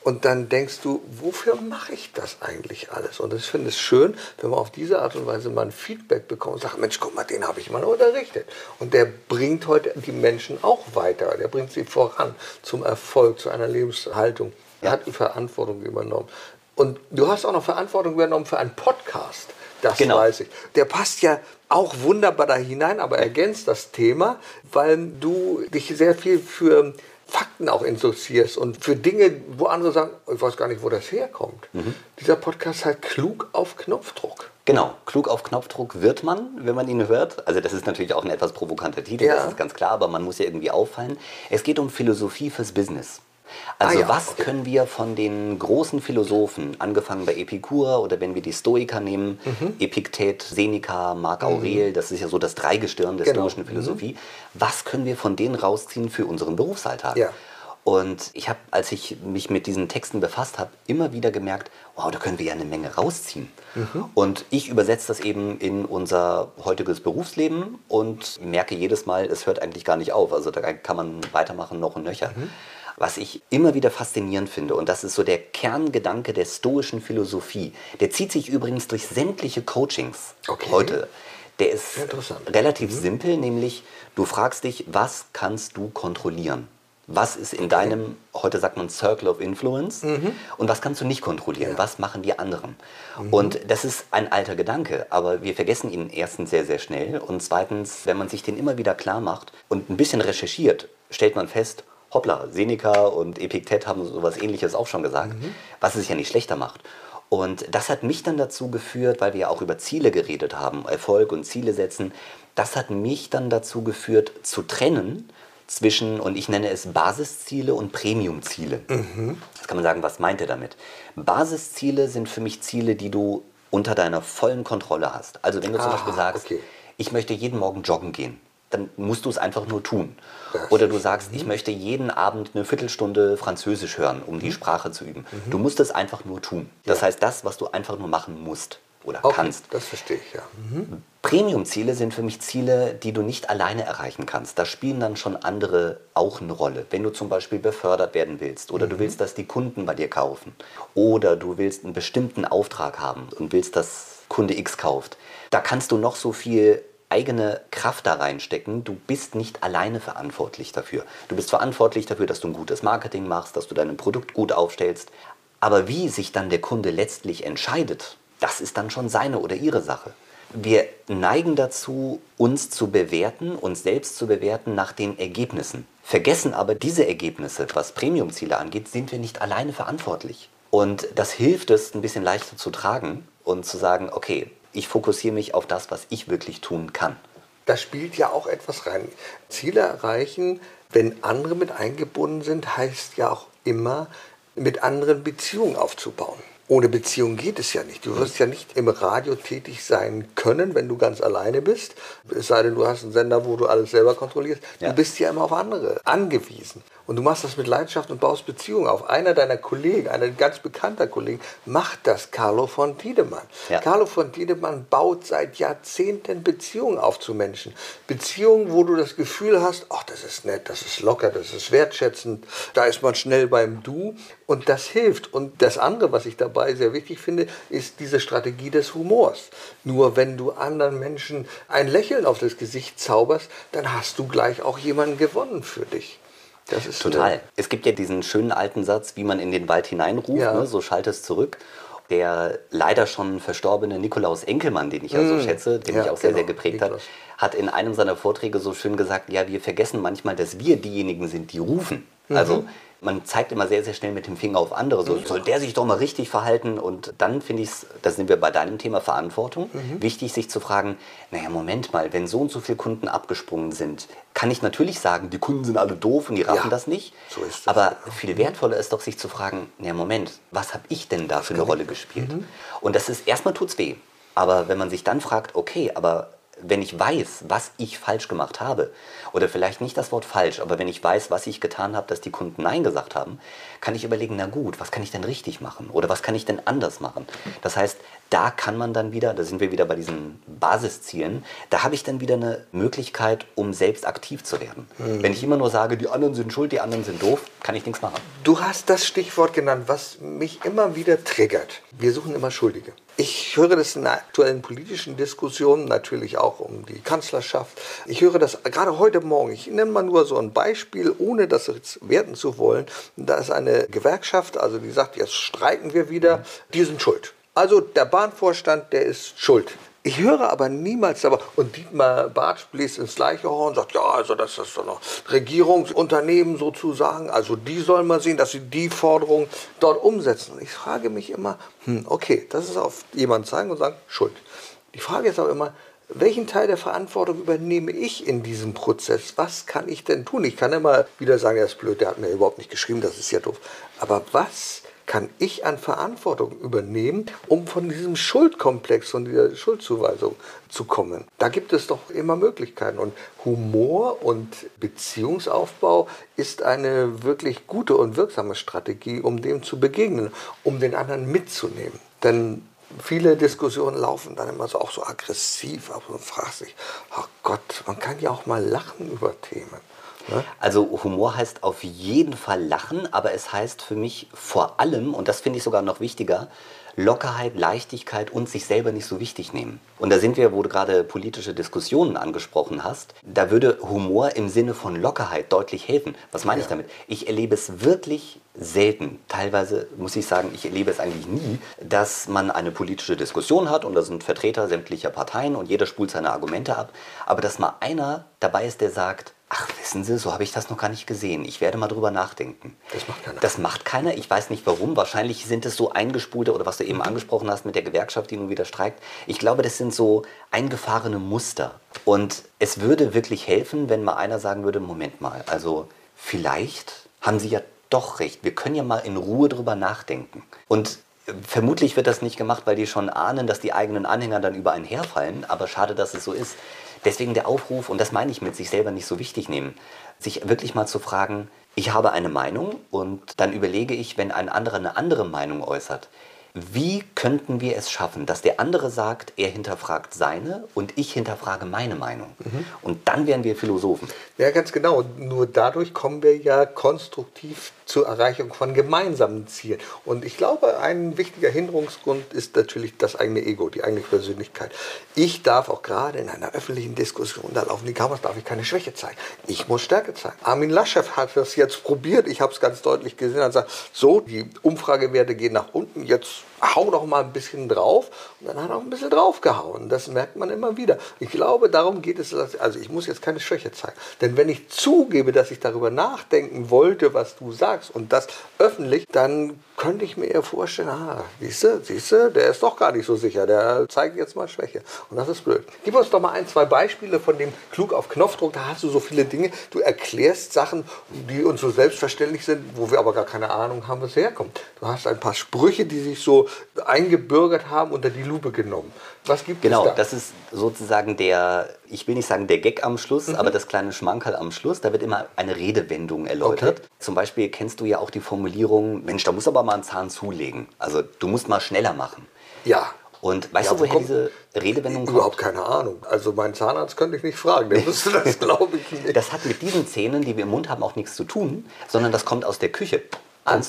Und dann denkst du, wofür mache ich das eigentlich alles? Und ich finde es schön, wenn man auf diese Art und Weise mal ein Feedback bekommt und sagt, Mensch, guck mal, den habe ich mal unterrichtet. Und der bringt heute die Menschen auch weiter. Der bringt sie voran zum Erfolg, zu einer Lebenshaltung. Er hat die Verantwortung übernommen. Und du hast auch noch Verantwortung übernommen für einen Podcast. Das genau. weiß ich. Der passt ja auch wunderbar da hinein, aber ergänzt das Thema, weil du dich sehr viel für Fakten auch interessierst und für Dinge, wo andere sagen, ich weiß gar nicht, wo das herkommt. Mhm. Dieser Podcast heißt Klug auf Knopfdruck. Genau, klug auf Knopfdruck wird man, wenn man ihn hört. Also das ist natürlich auch ein etwas provokanter Titel, ja. das ist ganz klar, aber man muss ja irgendwie auffallen. Es geht um Philosophie fürs Business. Also ah ja, was okay. können wir von den großen Philosophen, angefangen bei Epikur oder wenn wir die Stoiker nehmen, mhm. Epiktet, Seneca, Marc mhm. Aurel, das ist ja so das Dreigestirn der genau. stoischen Philosophie, mhm. was können wir von denen rausziehen für unseren Berufsalltag? Ja. Und ich habe, als ich mich mit diesen Texten befasst habe, immer wieder gemerkt, wow, da können wir ja eine Menge rausziehen. Mhm. Und ich übersetze das eben in unser heutiges Berufsleben und merke jedes Mal, es hört eigentlich gar nicht auf. Also da kann man weitermachen noch und nöcher. Mhm. Was ich immer wieder faszinierend finde, und das ist so der Kerngedanke der stoischen Philosophie, der zieht sich übrigens durch sämtliche Coachings okay. heute. Der ist relativ mhm. simpel, nämlich du fragst dich, was kannst du kontrollieren? Was ist in deinem, heute sagt man Circle of Influence, mhm. und was kannst du nicht kontrollieren? Ja. Was machen die anderen? Mhm. Und das ist ein alter Gedanke, aber wir vergessen ihn erstens sehr, sehr schnell. Und zweitens, wenn man sich den immer wieder klar macht und ein bisschen recherchiert, stellt man fest, hoppla, Seneca und Epiktet haben sowas ähnliches auch schon gesagt, mhm. was es sich ja nicht schlechter macht. Und das hat mich dann dazu geführt, weil wir ja auch über Ziele geredet haben, Erfolg und Ziele setzen, das hat mich dann dazu geführt, zu trennen zwischen, und ich nenne es Basisziele und Premiumziele. Mhm. Jetzt kann man sagen, was meint er damit? Basisziele sind für mich Ziele, die du unter deiner vollen Kontrolle hast. Also wenn du zum ah, Beispiel sagst, okay. ich möchte jeden Morgen joggen gehen, dann musst du es einfach nur tun. Oder du sagst, ich möchte jeden Abend eine Viertelstunde Französisch hören, um die mhm. Sprache zu üben. Mhm. Du musst es einfach nur tun. Das heißt, das, was du einfach nur machen musst oder okay, kannst. Das verstehe ich, ja. Mhm. Premium-Ziele sind für mich Ziele, die du nicht alleine erreichen kannst. Da spielen dann schon andere auch eine Rolle. Wenn du zum Beispiel befördert werden willst oder mhm. du willst, dass die Kunden bei dir kaufen oder du willst einen bestimmten Auftrag haben und willst, dass Kunde X kauft, da kannst du noch so viel eigene Kraft da reinstecken. Du bist nicht alleine verantwortlich dafür. Du bist verantwortlich dafür, dass du ein gutes Marketing machst, dass du dein Produkt gut aufstellst. Aber wie sich dann der Kunde letztlich entscheidet, das ist dann schon seine oder ihre Sache. wir neigen dazu, uns zu bewerten, uns selbst zu bewerten nach den Ergebnissen. Vergessen aber diese Ergebnisse, was Premium-Ziele angeht, sind wir nicht alleine verantwortlich. Und das hilft es, ein bisschen leichter zu tragen und zu sagen, okay, ich fokussiere mich auf das, was ich wirklich tun kann. Da spielt ja auch etwas rein. Ziele erreichen, wenn andere mit eingebunden sind, heißt ja auch immer, mit anderen Beziehungen aufzubauen. Ohne Beziehung geht es ja nicht. Du wirst ja nicht im Radio tätig sein können, wenn du ganz alleine bist. Es sei denn, du hast einen Sender, wo du alles selber kontrollierst. Ja. Du bist ja immer auf andere angewiesen. Und du machst das mit Leidenschaft und baust Beziehungen auf. Einer deiner Kollegen, ein ganz bekannter Kollege, macht das, Carlo von Tiedemann. Ja. Carlo von Tiedemann baut seit Jahrzehnten Beziehungen auf zu Menschen. Beziehungen, wo du das Gefühl hast, ach, das ist nett, das ist locker, das ist wertschätzend, da ist man schnell beim Du und das hilft. Und das andere, was ich dabei sehr wichtig finde, ist diese Strategie des Humors. Nur wenn du anderen Menschen ein Lächeln auf das Gesicht zauberst, dann hast du gleich auch jemanden gewonnen für dich. Das ist Total. Es gibt ja diesen schönen alten Satz, wie man in den Wald hineinruft, ja. ne, so schallt es zurück. Der leider schon verstorbene Nikolaus Enkelmann, den ich ja so mm. schätze, den ja, mich auch sehr, genau. sehr geprägt hat, hat in einem seiner Vorträge so schön gesagt, ja, wir vergessen manchmal, dass wir diejenigen sind, die rufen. Mhm. Also man zeigt immer sehr, sehr schnell mit dem Finger auf andere. So, mhm. soll der sich doch mal richtig verhalten? Und dann finde ich es, da sind wir bei deinem Thema Verantwortung, mhm. wichtig, sich zu fragen, naja, Moment mal, wenn so und so viele Kunden abgesprungen sind, kann ich natürlich sagen, die Kunden sind alle doof und die raffen ja, das nicht. So das. Aber viel wertvoller ist doch, sich zu fragen, naja, Moment, was habe ich denn da für eine Rolle gespielt? Mhm. Und das ist, erstmal tut es weh. Aber wenn man sich dann fragt, okay, aber wenn ich weiß, was ich falsch gemacht habe, oder vielleicht nicht das Wort falsch, aber wenn ich weiß, was ich getan habe, dass die Kunden Nein gesagt haben, kann ich überlegen, na gut, was kann ich denn richtig machen oder was kann ich denn anders machen? Das heißt, da kann man dann wieder, da sind wir wieder bei diesen Basiszielen, da habe ich dann wieder eine Möglichkeit, um selbst aktiv zu werden. Mhm. Wenn ich immer nur sage, die anderen sind schuld, die anderen sind doof, kann ich nichts machen. Du hast das Stichwort genannt, was mich immer wieder triggert. Wir suchen immer Schuldige. Ich höre das in aktuellen politischen Diskussionen, natürlich auch um die Kanzlerschaft. Ich höre das gerade heute Morgen. Ich nenne mal nur so ein Beispiel, ohne das jetzt werten zu wollen. Da ist eine Gewerkschaft, also die sagt, jetzt streiken wir wieder, die sind schuld. Also der Bahnvorstand, der ist schuld. Ich höre aber niemals aber, und Dietmar Bartsch bläst ins gleiche Horn und sagt, ja, also das ist doch noch Regierungsunternehmen sozusagen, also die sollen mal sehen, dass sie die Forderung dort umsetzen. Und ich frage mich immer, hm, okay, das ist auf jemanden zeigen und sagen, Schuld. Die Frage ist aber immer, welchen Teil der Verantwortung übernehme ich in diesem Prozess? Was kann ich denn tun? Ich kann immer wieder sagen, er ist blöd, der hat mir überhaupt nicht geschrieben, das ist ja doof. Aber was kann ich an Verantwortung übernehmen, um von diesem Schuldkomplex, von dieser Schuldzuweisung zu kommen. Da gibt es doch immer Möglichkeiten. Und Humor und Beziehungsaufbau ist eine wirklich gute und wirksame Strategie, um dem zu begegnen, um den anderen mitzunehmen. Denn viele Diskussionen laufen dann immer so auch so aggressiv ab und fragt sich, oh Gott, man kann ja auch mal lachen über Themen. Ne? Also Humor heißt auf jeden Fall lachen, aber es heißt für mich vor allem, und das finde ich sogar noch wichtiger, Lockerheit, Leichtigkeit und sich selber nicht so wichtig nehmen. Und da sind wir, wo du gerade politische Diskussionen angesprochen hast, da würde Humor im Sinne von Lockerheit deutlich helfen. Was meine ja. ich damit? Ich erlebe es wirklich selten, teilweise muss ich sagen, ich erlebe es eigentlich nie, dass man eine politische Diskussion hat und da sind Vertreter sämtlicher Parteien und jeder spult seine Argumente ab, aber dass mal einer dabei ist, der sagt, Ach, wissen Sie, so habe ich das noch gar nicht gesehen. Ich werde mal drüber nachdenken. Das macht keiner. Das macht keiner. Ich weiß nicht warum. Wahrscheinlich sind es so eingespulte oder was du eben angesprochen hast mit der Gewerkschaft, die nun wieder streikt. Ich glaube, das sind so eingefahrene Muster. Und es würde wirklich helfen, wenn mal einer sagen würde, Moment mal, also vielleicht haben Sie ja doch recht. Wir können ja mal in Ruhe drüber nachdenken. Und vermutlich wird das nicht gemacht, weil die schon ahnen, dass die eigenen Anhänger dann über einen herfallen. Aber schade, dass es so ist. Deswegen der Aufruf, und das meine ich mit sich selber nicht so wichtig nehmen, sich wirklich mal zu fragen, ich habe eine Meinung und dann überlege ich, wenn ein anderer eine andere Meinung äußert, wie könnten wir es schaffen, dass der andere sagt, er hinterfragt seine und ich hinterfrage meine Meinung? Mhm. Und dann wären wir Philosophen. Ja, ganz genau. Nur dadurch kommen wir ja konstruktiv zur Erreichung von gemeinsamen Zielen. Und ich glaube, ein wichtiger Hinderungsgrund ist natürlich das eigene Ego, die eigene Persönlichkeit. Ich darf auch gerade in einer öffentlichen Diskussion, da laufen die Kameras, darf ich keine Schwäche zeigen. Ich muss Stärke zeigen. Armin Laschet hat das jetzt probiert. Ich habe es ganz deutlich gesehen. Er sagt, so, die Umfragewerte gehen nach unten. Jetzt hau doch mal ein bisschen drauf. Und dann hat er auch ein bisschen draufgehauen. Das merkt man immer wieder. Ich glaube, darum geht es. Also ich muss jetzt keine Schwäche zeigen. Denn wenn ich zugebe, dass ich darüber nachdenken wollte, was du sagst und das öffentlich, dann könnte ich mir eher vorstellen, ah, siehst du, siehst du, der ist doch gar nicht so sicher, der zeigt jetzt mal Schwäche. Und das ist blöd. Gib uns doch mal ein, zwei Beispiele von dem Klug auf Knopfdruck. Da hast du so viele Dinge. Du erklärst Sachen, die uns so selbstverständlich sind, wo wir aber gar keine Ahnung haben, wo es herkommt. Du hast ein paar Sprüche, die sich so eingebürgert haben, unter die Lupe genommen. Was gibt genau, es da? das ist sozusagen der, ich will nicht sagen der Gag am Schluss, mhm. aber das kleine Schmankerl am Schluss. Da wird immer eine Redewendung erläutert. Okay. Zum Beispiel kennst du ja auch die Formulierung, Mensch, da muss aber mal einen Zahn zulegen. Also du musst mal schneller machen. Ja. Und weißt ja, du, woher diese Redewendung kommt? Überhaupt keine Ahnung. Also meinen Zahnarzt könnte ich nicht fragen, der wüsste das, glaube ich nicht. Das hat mit diesen Zähnen, die wir im Mund haben, auch nichts zu tun, sondern das kommt aus der Küche.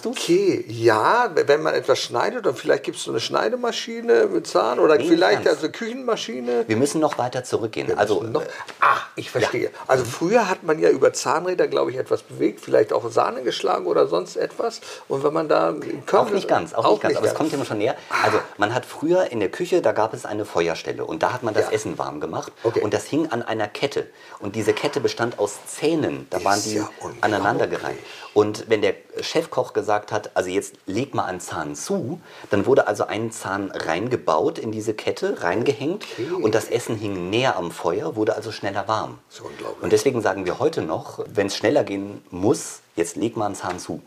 Du? Okay, ja, wenn man etwas schneidet, oder vielleicht gibt es so eine Schneidemaschine mit Zahn oder nee, vielleicht also eine Küchenmaschine. Wir müssen noch weiter zurückgehen. also, noch, ah, ich verstehe. Ja. Also früher hat man ja über Zahnräder, glaube ich, etwas bewegt, vielleicht auch Sahne geschlagen oder sonst etwas. Und wenn man da Auch nicht ganz, auch, auch nicht ganz, aber es kommt immer schon näher. Also man hat früher in der Küche, da gab es eine Feuerstelle und da hat man das ja. Essen warm gemacht okay. und das hing an einer Kette. Und diese Kette bestand aus Zähnen, da waren die ja aneinandergereiht. Und wenn der Chefkoch gesagt hat, also jetzt leg mal einen Zahn zu, dann wurde also ein Zahn reingebaut in diese Kette, reingehängt okay. und das Essen hing näher am Feuer, wurde also schneller warm. Und deswegen sagen wir heute noch, wenn es schneller gehen muss, jetzt leg mal einen Zahn zu.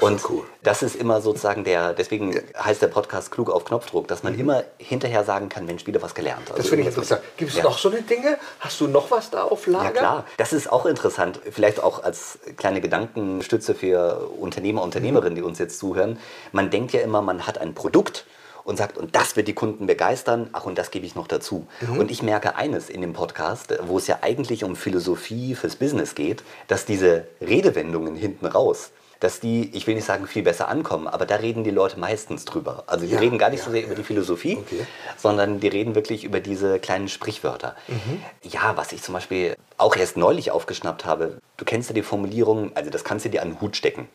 Und cool. das ist immer sozusagen der, deswegen ja. heißt der Podcast klug auf Knopfdruck, dass man mhm. immer hinterher sagen kann, Mensch, wieder was gelernt. Also das finde ich interessant. Gibt es ja. noch so eine Dinge? Hast du noch was da auf Lager? Ja klar, das ist auch interessant. Vielleicht auch als kleine Gedankenstütze für Unternehmer, Unternehmerinnen, die uns jetzt zuhören. Man denkt ja immer, man hat ein Produkt und sagt, und das wird die Kunden begeistern, ach, und das gebe ich noch dazu. Mhm. Und ich merke eines in dem Podcast, wo es ja eigentlich um Philosophie fürs Business geht, dass diese Redewendungen hinten raus, dass die, ich will nicht sagen, viel besser ankommen, aber da reden die Leute meistens drüber. Also die ja, reden gar nicht ja, so sehr ja. über die Philosophie, okay. sondern die reden wirklich über diese kleinen Sprichwörter. Mhm. Ja, was ich zum Beispiel auch erst neulich aufgeschnappt habe, du kennst ja die Formulierung, also das kannst du dir an den Hut stecken.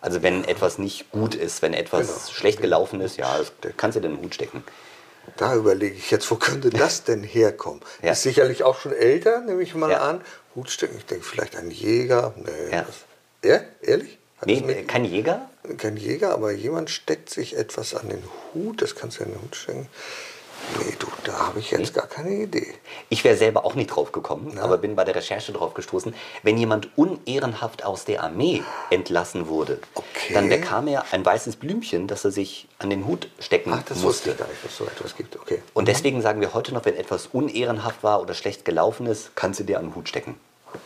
Also wenn etwas nicht gut ist, wenn etwas genau. schlecht gelaufen ist, ja, das kannst du dir in den Hut stecken. Da überlege ich jetzt, wo könnte das denn herkommen? Ja. Ist sicherlich auch schon älter, nehme ich mal ja. an. Hutstecken, ich denke vielleicht ein Jäger. Nee, ja. Das, ja, ehrlich? Nee, kein Jäger? Kein Jäger, aber jemand steckt sich etwas an den Hut, das kannst du ja in den Hut stecken. Nee, du, da habe ich jetzt nee. gar keine Idee. Ich wäre selber auch nicht drauf gekommen, ja. aber bin bei der Recherche drauf gestoßen. Wenn jemand unehrenhaft aus der Armee entlassen wurde, okay. dann bekam er ein weißes Blümchen, das er sich an den Hut stecken Ach, das musste. Ich gar nicht, dass es so etwas gibt. Okay. Und mhm. deswegen sagen wir heute noch, wenn etwas unehrenhaft war oder schlecht gelaufen ist, kannst du dir an den Hut stecken.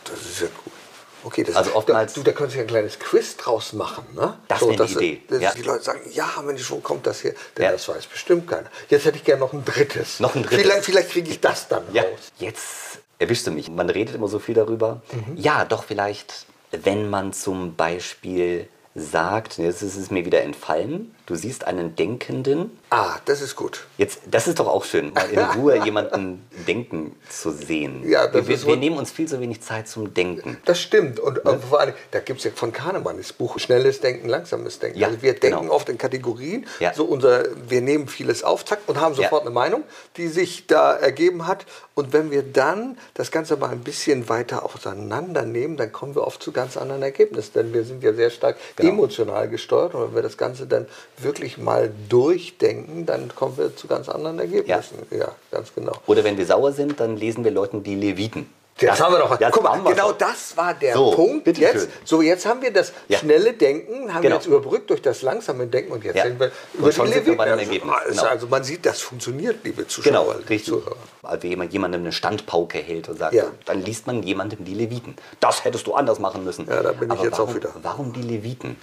Das ist ja gut. Okay, das also oftmals. Da, du, da könntest du ein kleines Quiz draus machen, ne? Das so, wäre die Idee. Dass ja. die Leute sagen, ja, Mensch, wo kommt das her? Denn ja. das weiß bestimmt keiner. Jetzt hätte ich gerne noch ein drittes. Noch ein drittes. Vielleicht, vielleicht kriege ich das dann ja. raus. Jetzt erwischst du mich. Man redet immer so viel darüber. Mhm. Ja, doch vielleicht, wenn man zum Beispiel sagt, jetzt ist es mir wieder entfallen, du siehst einen Denkenden. Ah, das ist gut. Jetzt, das ist doch auch schön, mal in Ruhe jemanden denken zu sehen. Ja, das wir, ist wir nehmen uns viel zu wenig Zeit zum Denken. Das stimmt. Und ne? vor allem, da gibt es ja von Kahnemann das Buch Schnelles Denken, Langsames Denken. Ja, also wir denken genau. oft in Kategorien. Ja. So unser, wir nehmen vieles auf zack, und haben sofort ja. eine Meinung, die sich da ergeben hat. Und wenn wir dann das Ganze mal ein bisschen weiter auseinandernehmen, dann kommen wir oft zu ganz anderen Ergebnissen. Denn wir sind ja sehr stark genau. emotional gesteuert. Und wenn wir das Ganze dann wirklich mal durchdenken, dann kommen wir zu ganz anderen Ergebnissen. Ja, ja ganz genau. Oder wenn wir sauer sind, dann lesen wir Leuten die Leviten. Das, das haben wir doch. Guck mal, genau das war der so, Punkt. Jetzt, schön. so, jetzt haben wir das ja. schnelle Denken, haben genau. wir jetzt überbrückt durch das langsame Denken und jetzt ja. sind wir über und schon sind dem also, Ergebnis. Also, genau. also, man sieht, das funktioniert, liebe Zuschauer. Genau, richtig. Zuhörer. Also jemand jemandem eine Standpauke hält und sagt, ja. dann liest man jemandem die Leviten. Das hättest du anders machen müssen. Ja, da bin Aber ich jetzt warum, auch wieder. Warum die Leviten?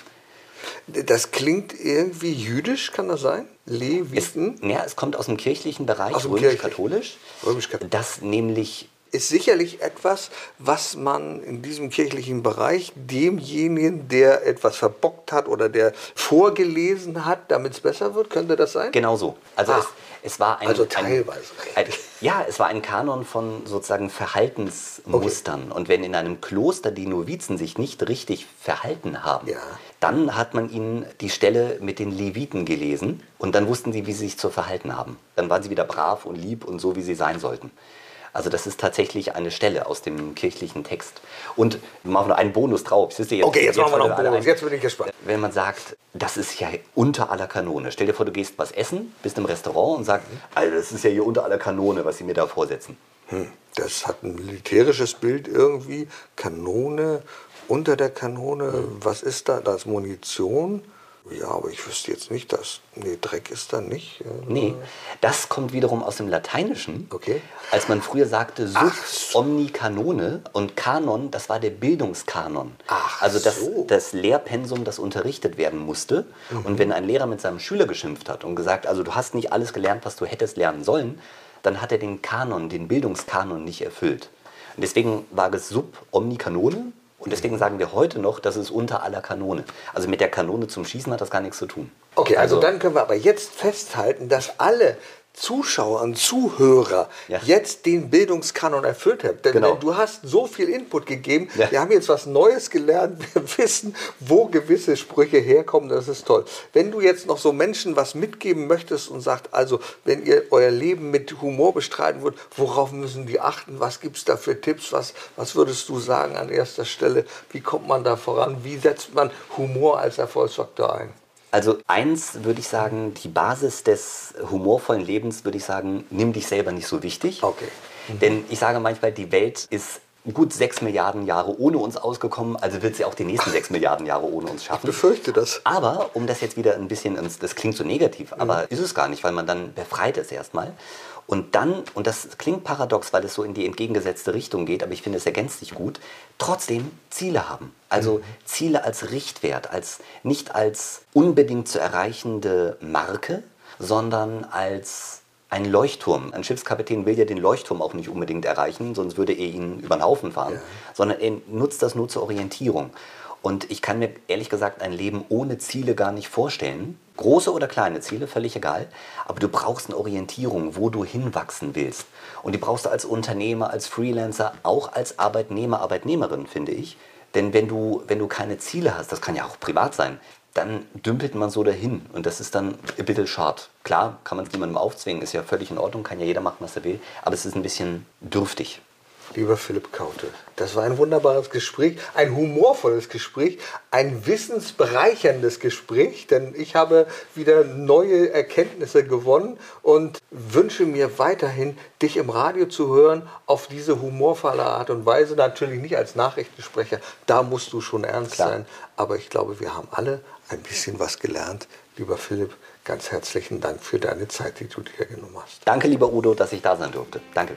Das klingt irgendwie jüdisch, kann das sein? Leviten? Es, ja, es kommt aus dem kirchlichen Bereich, römisch-katholisch. Römisch-katholisch. Das nämlich ist sicherlich etwas, was man in diesem kirchlichen Bereich demjenigen, der etwas verbockt hat oder der vorgelesen hat, damit es besser wird, könnte das sein? Genau so. Also es, es, war ein, also teilweise. Ein, ein, ja, es war ein Kanon von sozusagen Verhaltensmustern. Okay. Und wenn in einem Kloster die Novizen sich nicht richtig verhalten haben, ja. Dann hat man ihnen die Stelle mit den Leviten gelesen und dann wussten sie, wie sie sich zu verhalten haben. Dann waren sie wieder brav und lieb und so, wie sie sein sollten. Also das ist tatsächlich eine Stelle aus dem kirchlichen Text. Und wir machen noch einen Bonus drauf. Jetzt, okay, jetzt, jetzt machen wir noch einen Bonus. Jetzt bin ich gespannt. Wenn man sagt, das ist ja unter aller Kanone. Stell dir vor, du gehst was essen, bist im Restaurant und sagst, also das ist ja hier unter aller Kanone, was sie mir da vorsetzen. Hm, das hat ein militärisches Bild irgendwie. Kanone, unter der Kanone, hm. was ist da? Das Munition. Ja, aber ich wüsste jetzt nicht, dass. Nee, Dreck ist da nicht. Nee, das kommt wiederum aus dem Lateinischen. Okay. Als man früher sagte, sub omni canone und Kanon, das war der Bildungskanon. Ach, also das, so. das Lehrpensum, das unterrichtet werden musste. Mhm. Und wenn ein Lehrer mit seinem Schüler geschimpft hat und gesagt, also du hast nicht alles gelernt, was du hättest lernen sollen, dann hat er den Kanon, den Bildungskanon nicht erfüllt. Und deswegen war es sub omni canone und deswegen sagen wir heute noch, das ist unter aller Kanone. Also mit der Kanone zum Schießen hat das gar nichts zu tun. Okay, also, also dann können wir aber jetzt festhalten, dass alle Zuschauer und Zuhörer ja. jetzt den Bildungskanon erfüllt haben. Denn, genau. du hast so viel Input gegeben. Ja. Wir haben jetzt was Neues gelernt. Wir wissen, wo gewisse Sprüche herkommen. Das ist toll. Wenn du jetzt noch so Menschen was mitgeben möchtest und sagst, also wenn ihr euer Leben mit Humor bestreiten wollt, worauf müssen die achten? Was gibt es da für Tipps? Was, was würdest du sagen an erster Stelle? Wie kommt man da voran? Wie setzt man Humor als Erfolgsfaktor ein? Also eins würde ich sagen, die Basis des humorvollen Lebens würde ich sagen, nimm dich selber nicht so wichtig. Okay. Mhm. Denn ich sage manchmal, die Welt ist gut sechs Milliarden Jahre ohne uns ausgekommen, also wird sie auch die nächsten sechs Milliarden Jahre ohne uns schaffen. Ich befürchte das. Aber, um das jetzt wieder ein bisschen, das klingt so negativ, aber mhm. ist es gar nicht, weil man dann befreit ist erstmal. Und dann, und das klingt paradox, weil es so in die entgegengesetzte Richtung geht, aber ich finde, es ergänzt sich gut, trotzdem Ziele haben. Also mhm. Ziele als Richtwert, als, nicht als unbedingt zu erreichende Marke, sondern als ein Leuchtturm. Ein Schiffskapitän will ja den Leuchtturm auch nicht unbedingt erreichen, sonst würde er ihn über den Haufen fahren, ja. sondern er nutzt das nur zur Orientierung. Und ich kann mir ehrlich gesagt ein Leben ohne Ziele gar nicht vorstellen. Große oder kleine Ziele, völlig egal. Aber du brauchst eine Orientierung, wo du hinwachsen willst. Und die brauchst du als Unternehmer, als Freelancer, auch als Arbeitnehmer, Arbeitnehmerin, finde ich. Denn wenn du, wenn du keine Ziele hast, das kann ja auch privat sein, dann dümpelt man so dahin. Und das ist dann ein bisschen schade. Klar, kann man es niemandem aufzwingen, ist ja völlig in Ordnung, kann ja jeder machen, was er will. Aber es ist ein bisschen dürftig lieber Philipp Kaute. Das war ein wunderbares Gespräch, ein humorvolles Gespräch, ein wissensbereicherndes Gespräch, denn ich habe wieder neue Erkenntnisse gewonnen und wünsche mir weiterhin, dich im Radio zu hören, auf diese humorvolle Art und Weise. Natürlich nicht als Nachrichtensprecher, da musst du schon ernst Klar. sein, aber ich glaube, wir haben alle ein bisschen was gelernt. Lieber Philipp, ganz herzlichen Dank für deine Zeit, die du dir genommen hast. Danke, lieber Udo, dass ich da sein durfte. Danke.